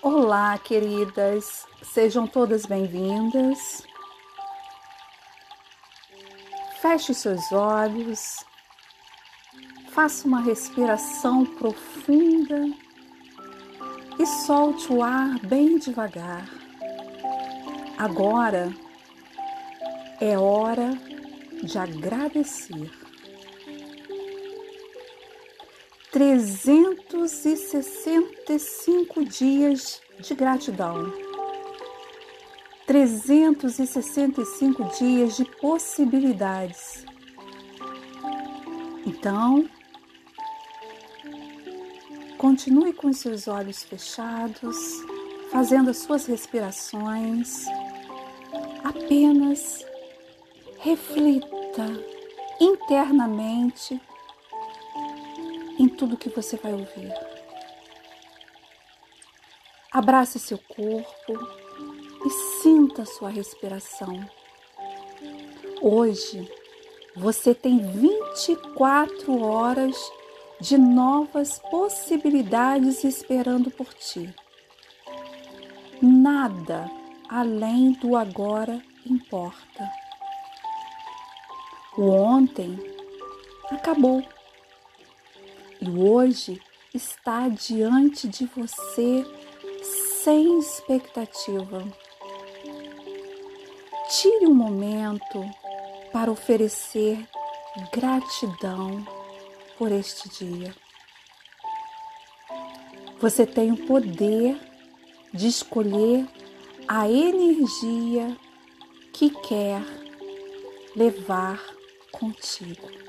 Olá, queridas, sejam todas bem-vindas. Feche seus olhos, faça uma respiração profunda e solte o ar bem devagar. Agora é hora de agradecer. 365 dias de gratidão. 365 dias de possibilidades. Então, continue com seus olhos fechados, fazendo as suas respirações. Apenas reflita internamente tudo que você vai ouvir. Abrace seu corpo e sinta sua respiração. Hoje você tem 24 horas de novas possibilidades esperando por ti. Nada além do agora importa. O ontem acabou e hoje está diante de você sem expectativa. Tire um momento para oferecer gratidão por este dia. Você tem o poder de escolher a energia que quer levar contigo.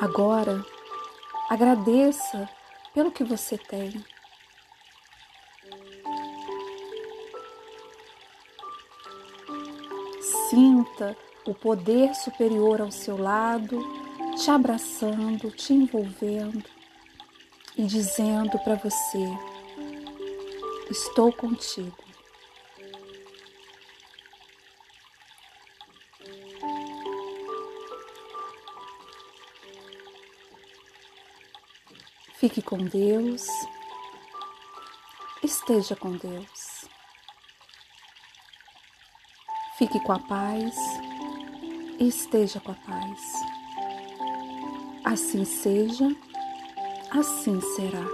Agora, agradeça pelo que você tem. Sinta o poder superior ao seu lado, te abraçando, te envolvendo e dizendo para você: Estou contigo. Fique com Deus, esteja com Deus. Fique com a paz esteja com a paz. Assim seja, assim será.